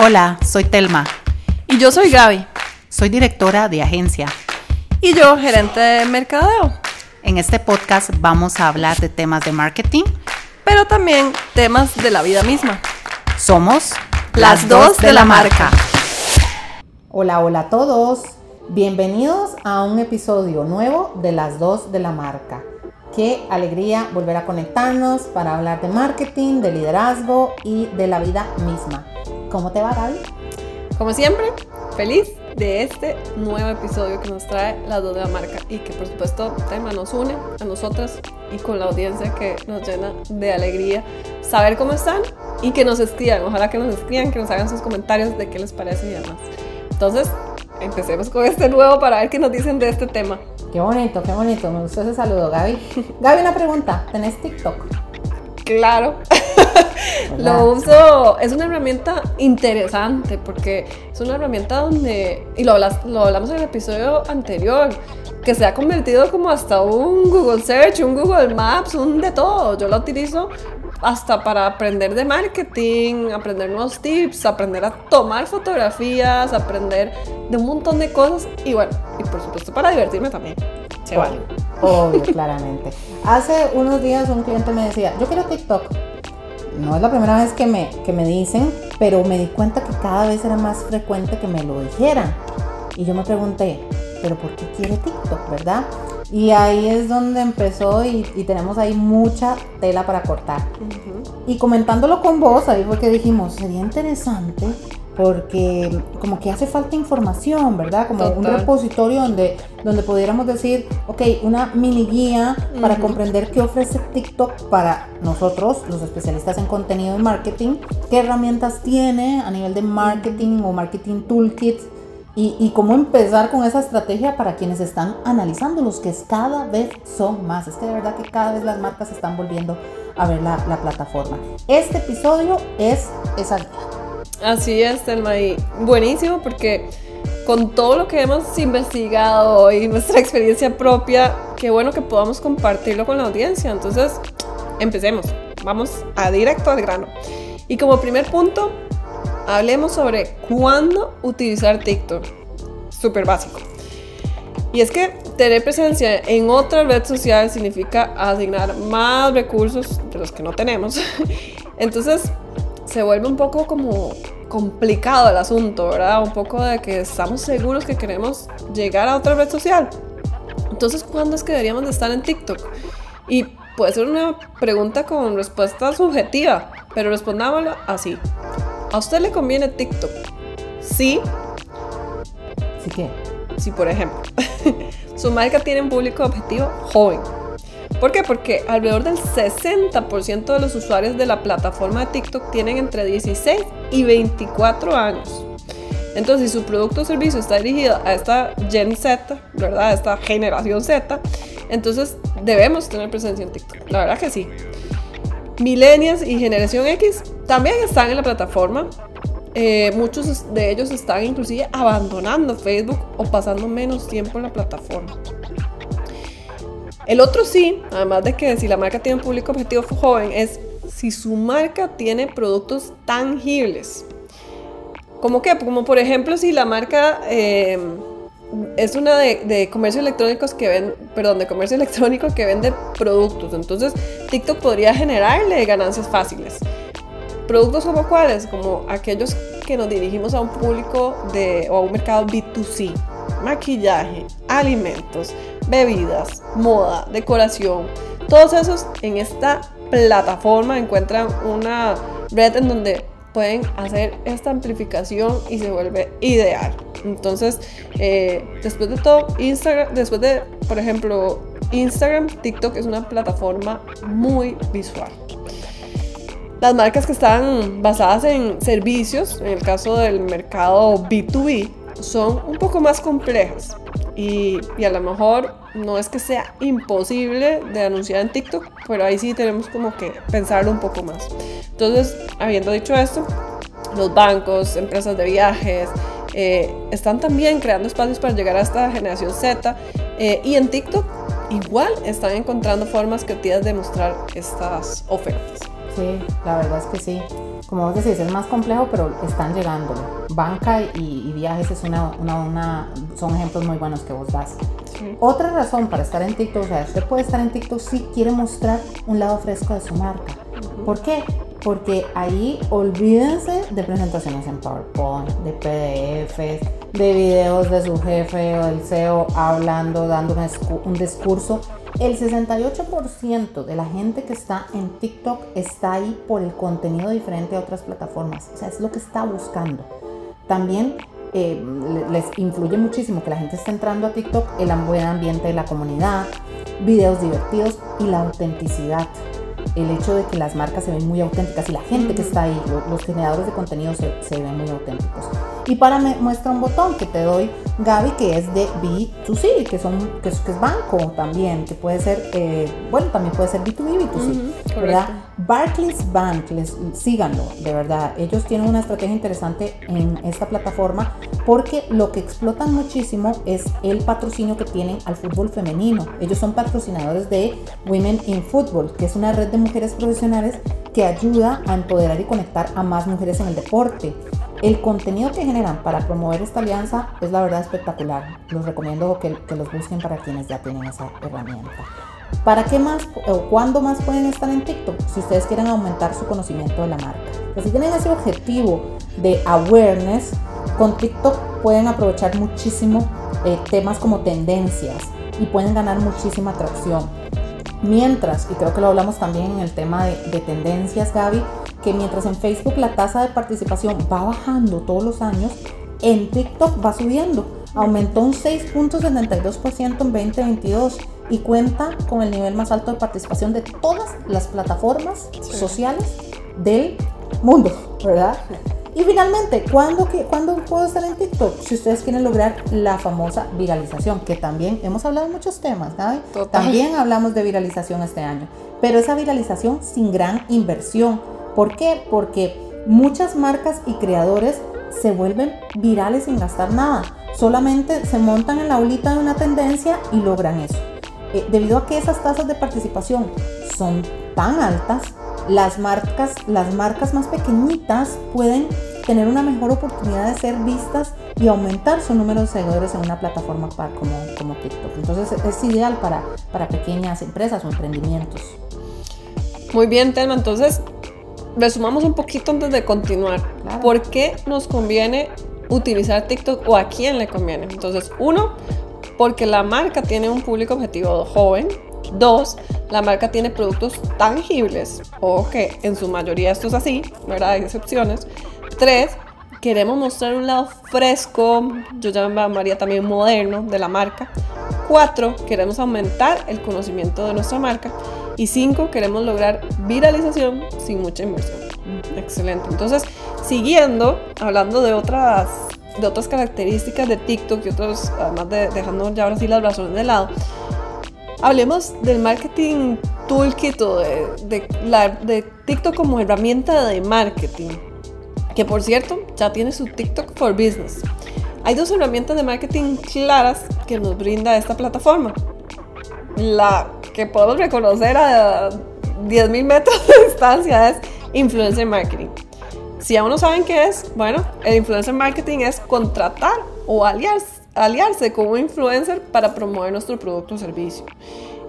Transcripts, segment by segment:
Hola, soy Telma. Y yo soy Gaby. Soy directora de agencia. Y yo, gerente de mercadeo. En este podcast vamos a hablar de temas de marketing, pero también temas de la vida misma. Somos las dos de la marca. Hola, hola a todos. Bienvenidos a un episodio nuevo de las dos de la marca. Qué alegría volver a conectarnos para hablar de marketing, de liderazgo y de la vida misma. ¿Cómo te va, Gaby? Como siempre, feliz de este nuevo episodio que nos trae las dos de la marca y que por supuesto tema nos une a nosotras y con la audiencia que nos llena de alegría saber cómo están y que nos escriban, ojalá que nos escriban, que nos hagan sus comentarios de qué les parece y demás. Entonces, empecemos con este nuevo para ver qué nos dicen de este tema. Qué bonito, qué bonito. Me gustó ese saludo, Gaby. Gaby, una pregunta. ¿Tenés TikTok? Claro. lo uso, es una herramienta interesante porque es una herramienta donde, y lo, lo hablamos en el episodio anterior, que se ha convertido como hasta un Google Search, un Google Maps, un de todo. Yo lo utilizo hasta para aprender de marketing, aprender nuevos tips, aprender a tomar fotografías, aprender de un montón de cosas y bueno, y por supuesto para divertirme también. Se vale. Obvio, claramente. Hace unos días un cliente me decía, yo quiero TikTok. No es la primera vez que me, que me dicen, pero me di cuenta que cada vez era más frecuente que me lo dijeran. Y yo me pregunté, ¿pero por qué quiere TikTok, verdad? Y ahí es donde empezó y, tenemos ahí mucha tela para cortar. Y comentándolo con vos, ahí fue que dijimos, sería interesante porque como que hace falta información, ¿verdad? Como un repositorio donde, donde pudiéramos decir, ok, una mini guía para comprender qué ofrece TikTok para nosotros, los especialistas en contenido y marketing, qué herramientas tiene a nivel de marketing o marketing toolkits y, cómo empezar con esa estrategia para quienes están analizando, los que cada vez son más. Es que de verdad que cada vez las marcas están volviendo a ver la, plataforma. Este episodio es esa guía. Así es, Telma, buenísimo porque con todo lo que hemos investigado y nuestra experiencia propia, qué bueno que podamos compartirlo con la audiencia. Entonces, empecemos. Vamos a directo al grano. Y como primer punto, hablemos sobre cuándo utilizar TikTok. Súper básico. Y es que tener presencia en otra red social significa asignar más recursos de los que no tenemos. Entonces se vuelve un poco como complicado el asunto, ¿verdad? Un poco de que estamos seguros que queremos llegar a otra red social. Entonces, ¿cuándo es que deberíamos de estar en TikTok? Y puede ser una pregunta con respuesta subjetiva, pero respondámoslo así. ¿A usted le conviene TikTok? Sí. ¿Sí qué? Sí, por ejemplo, su marca tiene un público objetivo joven. ¿Por qué? Porque alrededor del 60% de los usuarios de la plataforma de TikTok tienen entre 16 y 24 años. Entonces, si su producto o servicio está dirigido a esta Gen Z, ¿verdad? A esta generación Z, entonces debemos tener presencia en TikTok. La verdad que sí. Millennials y Generación X también están en la plataforma. Eh, muchos de ellos están inclusive abandonando Facebook o pasando menos tiempo en la plataforma. El otro sí, además de que si la marca tiene un público objetivo joven, es si su marca tiene productos tangibles. ¿Cómo qué? Como por ejemplo si la marca eh, es una de, comercio electrónicos que ven, comercio electrónico que vende productos. Entonces, TikTok podría generarle ganancias fáciles. Productos como cuáles, como aquellos que nos dirigimos a un público de, o a un mercado B2C, maquillaje, alimentos, bebidas, moda, decoración. Todos esos en esta plataforma encuentran una red en donde pueden hacer esta amplificación y se vuelve ideal. Entonces, eh, después de todo, Instagram, después de, por ejemplo, Instagram, TikTok es una plataforma muy visual. Las marcas que están basadas en servicios, en el caso del mercado B2B, son un poco más complejas y, y, a lo mejor no es que sea imposible de anunciar en TikTok, pero ahí sí tenemos como que pensarlo un poco más. Entonces, habiendo dicho esto, los bancos, empresas de viajes, eh, están también creando espacios para llegar a esta generación Z eh, y en TikTok igual están encontrando formas creativas de mostrar estas ofertas. Sí, la verdad es que sí. como vos decís, es más complejo, pero están llegando. Banca y, viajes es una, una, son ejemplos muy buenos que vos das. Otra razón para estar en TikTok, o sea, usted puede estar en TikTok si quiere mostrar un lado fresco de su marca. ¿Por qué? Porque ahí olvídense de presentaciones en PowerPoint, de PDFs, de videos de su jefe o del CEO hablando, dando un discurso. El 68% de la gente que está en TikTok está ahí por el contenido diferente a otras plataformas. O sea, es lo que está buscando. También eh, les influye muchísimo que la gente esté entrando a TikTok, el buen ambiente de la comunidad, videos divertidos y la autenticidad el hecho de que las marcas se ven muy auténticas y la gente que está ahí, los, generadores de contenido se, se, ven muy auténticos. Y para me muestra un botón que te doy, Gaby, que es de B2C, que, son, que, es, que es banco también, que puede ser, eh, bueno, también puede ser B2B, B2C, ¿verdad? Barclays Bank, les, síganlo, de verdad. Ellos tienen una estrategia interesante en esta plataforma porque lo que explotan muchísimo es el patrocinio que tienen al fútbol femenino. Ellos son patrocinadores de Women in Football, que es una red de mujeres profesionales que ayuda a empoderar y conectar a más mujeres en el deporte. El contenido que generan para promover esta alianza es la verdad espectacular. Los recomiendo que, los busquen para quienes ya tienen esa herramienta. ¿Para qué más o cuándo más pueden estar en TikTok? Si ustedes quieren aumentar su conocimiento de la marca. Si tienen ese objetivo de awareness, con TikTok pueden aprovechar muchísimo eh, temas como tendencias y pueden ganar muchísima atracción. Mientras, y creo que lo hablamos también en el tema de, de tendencias, Gaby, que mientras en Facebook la tasa de participación va bajando todos los años, en TikTok va subiendo. Aumentó un 6.72% en 2022 y cuenta con el nivel más alto de participación de todas las plataformas sociales del mundo, ¿verdad? Y finalmente, ¿cuándo, ¿cuándo puedo estar en TikTok? Si ustedes quieren lograr la famosa viralización, que también hemos hablado de muchos temas, ¿sabes? También hablamos de viralización este año, pero esa viralización sin gran inversión ¿Por qué? Porque muchas marcas y creadores se vuelven virales sin gastar nada. Solamente se montan en la olita de una tendencia y logran eso. Eh, debido a que esas tasas de participación son tan altas, las marcas, las marcas más pequeñitas pueden tener una mejor oportunidad de ser vistas y aumentar su número de seguidores en una plataforma como, como TikTok. Entonces es ideal para, para pequeñas empresas o emprendimientos. Muy bien, Telma. Entonces, resumamos un poquito antes de continuar. ¿Por qué nos conviene utilizar TikTok o a quién le conviene? Entonces, uno, porque la marca tiene un público objetivo joven. Dos, la marca tiene productos tangibles, o que en su mayoría esto es así, ¿verdad? Hay excepciones. Tres, queremos mostrar un lado fresco, yo llamaría también moderno de la marca. Cuatro, queremos aumentar el conocimiento de nuestra marca. Y cinco, queremos lograr viralización sin mucha inversión. Excelente. Entonces, siguiendo, hablando de otras, de otras características de TikTok y otros, además de dejando ya ahora sí las razones de lado, hablemos del marketing toolkit o de, de, la, de TikTok como herramienta de marketing. Que por cierto, ya tiene su TikTok for Business. Hay dos herramientas de marketing claras que nos brinda esta plataforma. La que podemos reconocer a 10.000 metros de distancia es influencer marketing. Si aún no saben qué es, bueno, el influencer marketing es contratar o aliarse, aliarse con un influencer para promover nuestro producto o servicio.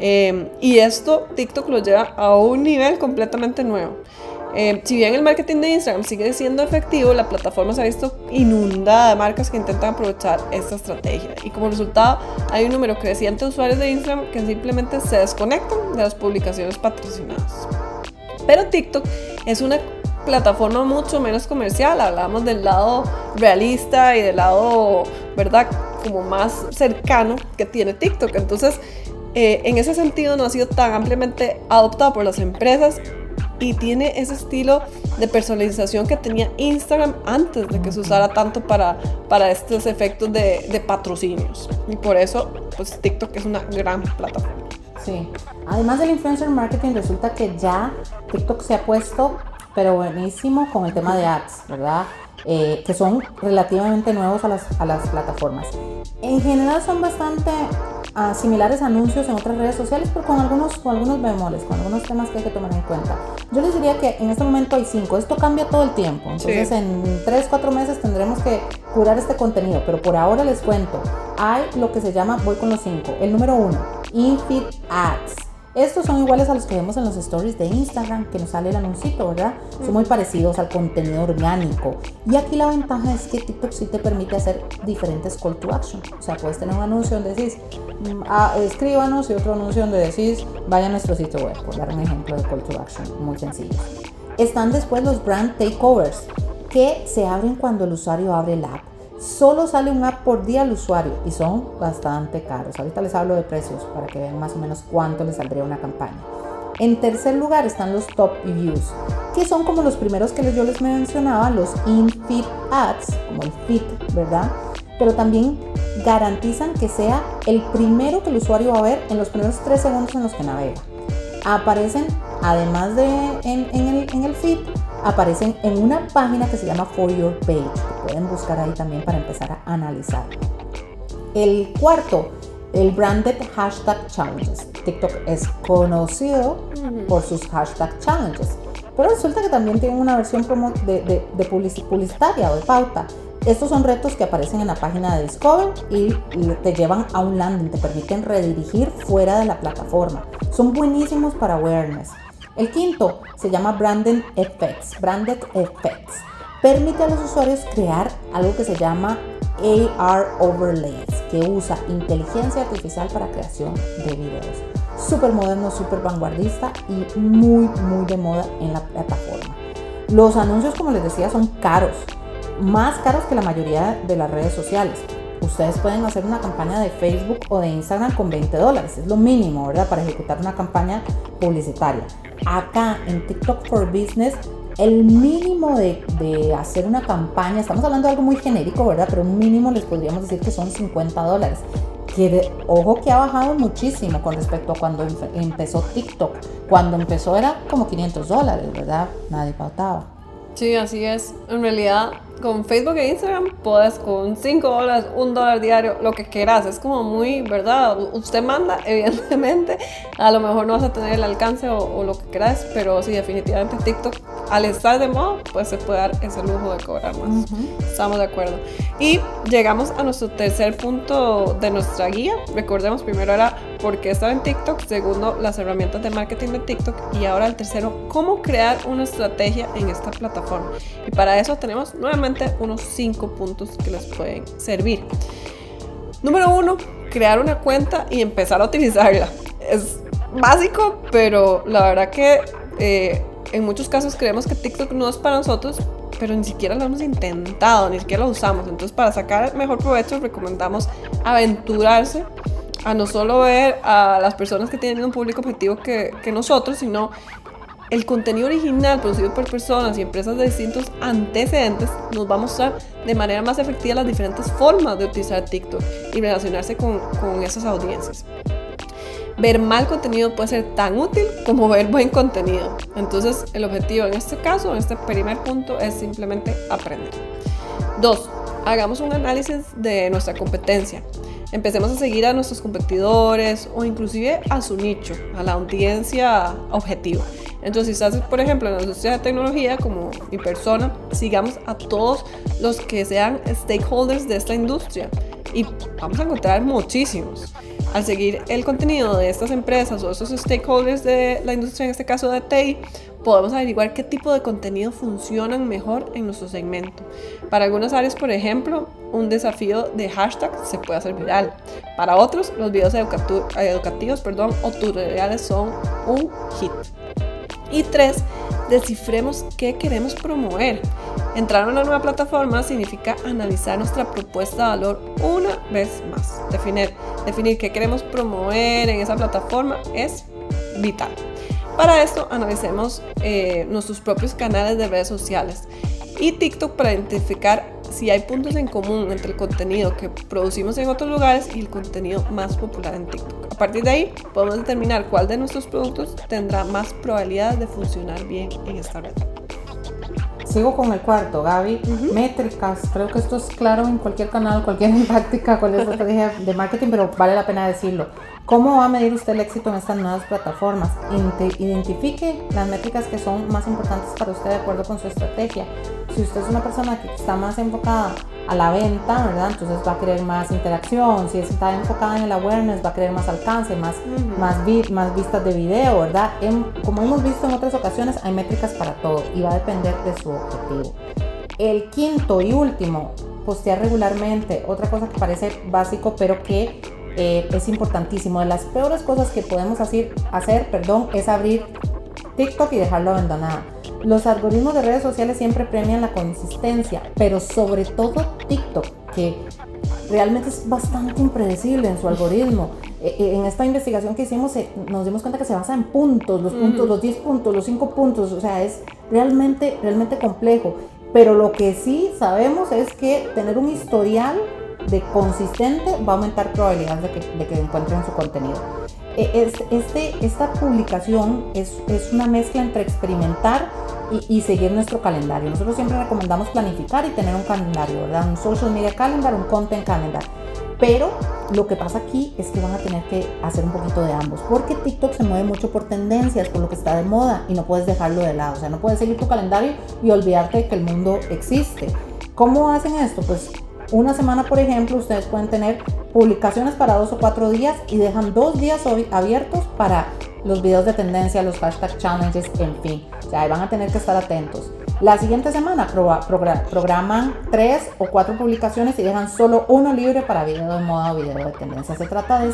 Eh, y esto TikTok lo lleva a un nivel completamente nuevo. Eh, si bien el marketing de Instagram sigue siendo efectivo, la plataforma se ha visto inundada de marcas que intentan aprovechar esta estrategia. Y como resultado, hay un número creciente de usuarios de Instagram que simplemente se desconectan de las publicaciones patrocinadas. Pero TikTok es una plataforma mucho menos comercial. Hablamos del lado realista y del lado, ¿verdad? Como más cercano que tiene TikTok. Entonces, eh, en ese sentido no ha sido tan ampliamente adoptado por las empresas y tiene ese estilo de personalización que tenía Instagram antes de que se usara tanto para, para estos efectos de, de patrocinios. Y por eso, pues TikTok es una gran plataforma. Sí. Además del influencer marketing, resulta que ya TikTok se ha puesto pero buenísimo con el tema de ads, ¿verdad? Eh, que son relativamente nuevos a las, a las plataformas. En general son bastante uh, similares anuncios en otras redes sociales, pero con algunos, con algunos bemoles, con algunos temas que hay que tomar en cuenta. Yo les diría que en este momento hay cinco. Esto cambia todo el tiempo. Entonces, en tres, cuatro meses tendremos que curar este contenido. Pero por ahora les cuento. Hay lo que se llama, voy con los cinco. El número uno, Infit Ads. Estos son iguales a los que vemos en los stories de Instagram, que nos sale el anuncito, ¿verdad? Son muy parecidos al contenido orgánico. Y aquí la ventaja es que TikTok sí te permite hacer diferentes call to action. O sea, puedes tener un anuncio donde decís, mm, ah, escríbanos y otro anuncio donde decís, vaya a nuestro sitio web, por dar un ejemplo de call to action muy sencillo. Están después los brand takeovers, que se abren cuando el usuario abre el app. Solo sale un app por día al usuario y son bastante caros. Ahorita les hablo de precios para que vean más o menos cuánto les saldría una campaña. En tercer lugar están los top views, que son como los primeros que yo les mencionaba, los in-feed ads, como el feed, ¿verdad? Pero también garantizan que sea el primero que el usuario va a ver en los primeros tres segundos en los que navega. Aparecen, además de en, el, en el feed, aparecen en una página que se llama For Your Page. Pueden buscar ahí también para empezar a analizar. El cuarto, el branded hashtag challenges. TikTok es conocido por sus hashtag challenges, pero resulta que también tienen una versión de, de, de publicitaria o de pauta. Estos son retos que aparecen en la página de Discover y te llevan a un landing, te permiten redirigir fuera de la plataforma. Son buenísimos para awareness. El quinto se llama Branded Effects. Branded Effects. Permite a los usuarios crear algo que se llama AR Overlays, que usa inteligencia artificial para creación de videos. Súper moderno, súper vanguardista y muy, muy de moda en la plataforma. Los anuncios, como les decía, son caros, más caros que la mayoría de las redes sociales. Ustedes pueden hacer una campaña de Facebook o de Instagram con 20 dólares, es lo mínimo, ¿verdad? Para ejecutar una campaña publicitaria acá en TikTok for Business, el mínimo de, hacer una campaña, estamos hablando de algo muy genérico, ¿verdad? Pero un mínimo les podríamos decir que son 50 dólares. Que ojo que ha bajado muchísimo con respecto a cuando empezó TikTok. Cuando empezó era como 500 dólares, ¿verdad? Nadie faltaba. Sí, así es. En realidad, con Facebook e Instagram puedes con 5 dólares, 1 dólar diario, lo que quieras. Es como muy, ¿verdad? Usted manda, evidentemente. A lo mejor no vas a tener el alcance o, lo que quieras, pero sí, definitivamente TikTok, al estar de moda, pues se puede dar ese lujo de cobrar más. Estamos de acuerdo. Y llegamos a nuestro tercer punto de nuestra guía. Recordemos, primero era por qué estaba en TikTok, segundo, las herramientas de marketing de TikTok y ahora el tercero, cómo crear una estrategia en esta plataforma. Y para eso tenemos nuevamente unos 5 puntos que les pueden servir. Número uno, crear una cuenta y empezar a utilizarla. Es básico, pero la verdad que eh, en muchos casos creemos que TikTok no es para nosotros, pero ni siquiera lo hemos intentado, ni siquiera lo usamos. Entonces, para sacar mejor provecho, recomendamos aventurarse a no solo ver a las personas que tienen un público objetivo que, que nosotros, sino el contenido original producido por personas y empresas de distintos antecedentes nos va a mostrar de manera más efectiva las diferentes formas de utilizar TikTok y relacionarse con, con esas audiencias. Ver mal contenido puede ser tan útil como ver buen contenido. Entonces, el objetivo en este caso, en este primer punto, es simplemente aprender. Dos, hagamos un análisis de nuestra competencia. Empecemos a seguir a nuestros competidores o inclusive a su nicho, a la audiencia objetivo. Entonces, si estás, por ejemplo, en la industria de tecnología, como mi persona, sigamos a todos los que sean stakeholders de esta industria y vamos a encontrar muchísimos. Al seguir el contenido de estas empresas o estos stakeholders de la industria, en este caso de TI, podemos averiguar qué tipo de contenido funcionan mejor en nuestro segmento. Para algunas áreas, por ejemplo, un desafío de hashtag se puede hacer viral. Para otros, los videos educativos perdón, o tutoriales son un hit. Y tres, descifremos qué queremos promover. Entrar a una nueva plataforma significa analizar nuestra propuesta de valor una vez más. Definir, definir qué queremos promover en esa plataforma es vital. Para esto, analicemos eh, nuestros propios canales de redes sociales y TikTok para identificar si hay puntos en común entre el contenido que producimos en otros lugares y el contenido más popular en TikTok. A partir de ahí, podemos determinar cuál de nuestros productos tendrá más probabilidad de funcionar bien en esta red. sigo con el cuarto, Gaby. Métricas, creo que esto es claro en cualquier canal, cualquier táctica, cualquier estrategia de marketing, pero vale la pena decirlo. ¿Cómo va a medir usted el éxito en estas nuevas plataformas? Identifique las métricas que son más importantes para usted de acuerdo con su estrategia. Si usted es una persona que está más enfocada a la venta, ¿verdad? Entonces va a querer más interacción. Si está enfocada en el awareness, va a querer más alcance, más, más, más vistas de video, ¿verdad? como hemos visto en otras ocasiones, hay métricas para todo y va a depender de su objetivo. El quinto y último, postear regularmente. Otra cosa que parece básico, pero que eh, es importantísimo. De las peores cosas que podemos hacer, hacer perdón, es abrir TikTok y dejarlo abandonado. Los algoritmos de redes sociales siempre premian la consistencia, pero sobre todo TikTok, que realmente es bastante impredecible en su algoritmo. E, e, en esta investigación que hicimos nos dimos cuenta que se basa en puntos, los puntos, mm. los 10 puntos, los 5 puntos, o sea, es realmente, realmente complejo. Pero lo que sí sabemos es que tener un historial de consistente va a aumentar probabilidades de que, de que encuentren su contenido. E, este, esta publicación es, es, una mezcla entre experimentar y, y, seguir nuestro calendario. Nosotros siempre recomendamos planificar y tener un calendario, ¿verdad? Un social media calendar, un content calendar. Pero lo que pasa aquí es que van a tener que hacer un poquito de ambos, porque TikTok se mueve mucho por tendencias, por lo que está de moda y no puedes dejarlo de lado. O sea, no puedes seguir tu calendario y olvidarte de que el mundo existe. ¿Cómo hacen esto? Pues una semana, por ejemplo, ustedes pueden tener publicaciones para dos o cuatro días y dejan dos días abiertos para los videos de tendencia, los hashtag challenges, en fin. O sea, van a tener que estar atentos. La siguiente semana programan tres o cuatro publicaciones y dejan solo uno libre para video de moda o video de tendencia. Se trata de,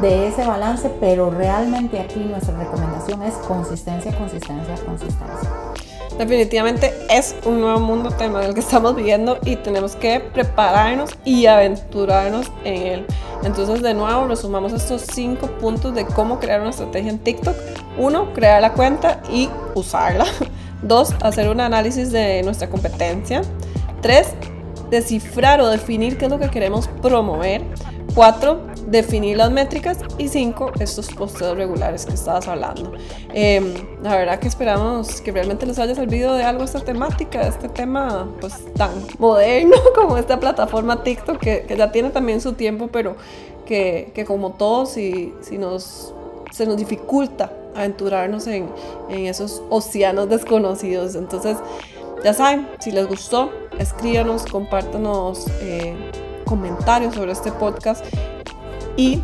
de ese balance, pero realmente aquí nuestra recomendación es consistencia, consistencia, consistencia definitivamente es un nuevo mundo tema del que estamos viviendo y tenemos que prepararnos y aventurarnos en él. Entonces, de nuevo, resumamos estos cinco puntos de cómo crear una estrategia en TikTok. Uno, crear la cuenta y usarla. Dos, hacer un análisis de nuestra competencia. Tres, descifrar o definir qué es lo que queremos promover. Cuatro, definir las métricas. Y cinco, estos posteos regulares que estabas hablando. Em, la verdad que esperamos que realmente les haya servido de algo esta temática, este tema pues tan moderno como esta plataforma TikTok que, ya tiene también su tiempo, pero que, que como todos, si, si nos, se nos dificulta aventurarnos en, en esos océanos desconocidos. Entonces, ya saben, si les gustó, escríbanos, compártanos. Eh, comentarios sobre este podcast y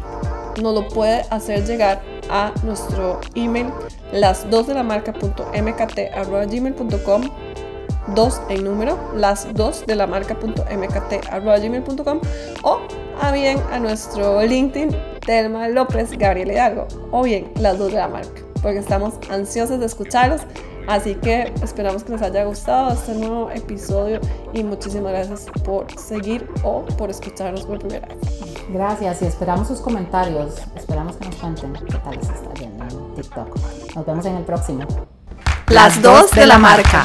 nos lo puede hacer llegar a nuestro email las dos de la marca punto mkt gmail.com dos en número las dos de la marca punto mkt gmail.com o a bien a nuestro LinkedIn Telma López Gabriel Hidalgo o bien las dos de la marca porque estamos ansiosos de escucharlos Así que esperamos que les haya gustado este nuevo episodio y muchísimas gracias por seguir o por escucharnos por primera vez. Gracias y esperamos sus comentarios. Esperamos que nos cuenten qué tal les está yendo en TikTok. Nos vemos en el próximo. Las dos de la marca.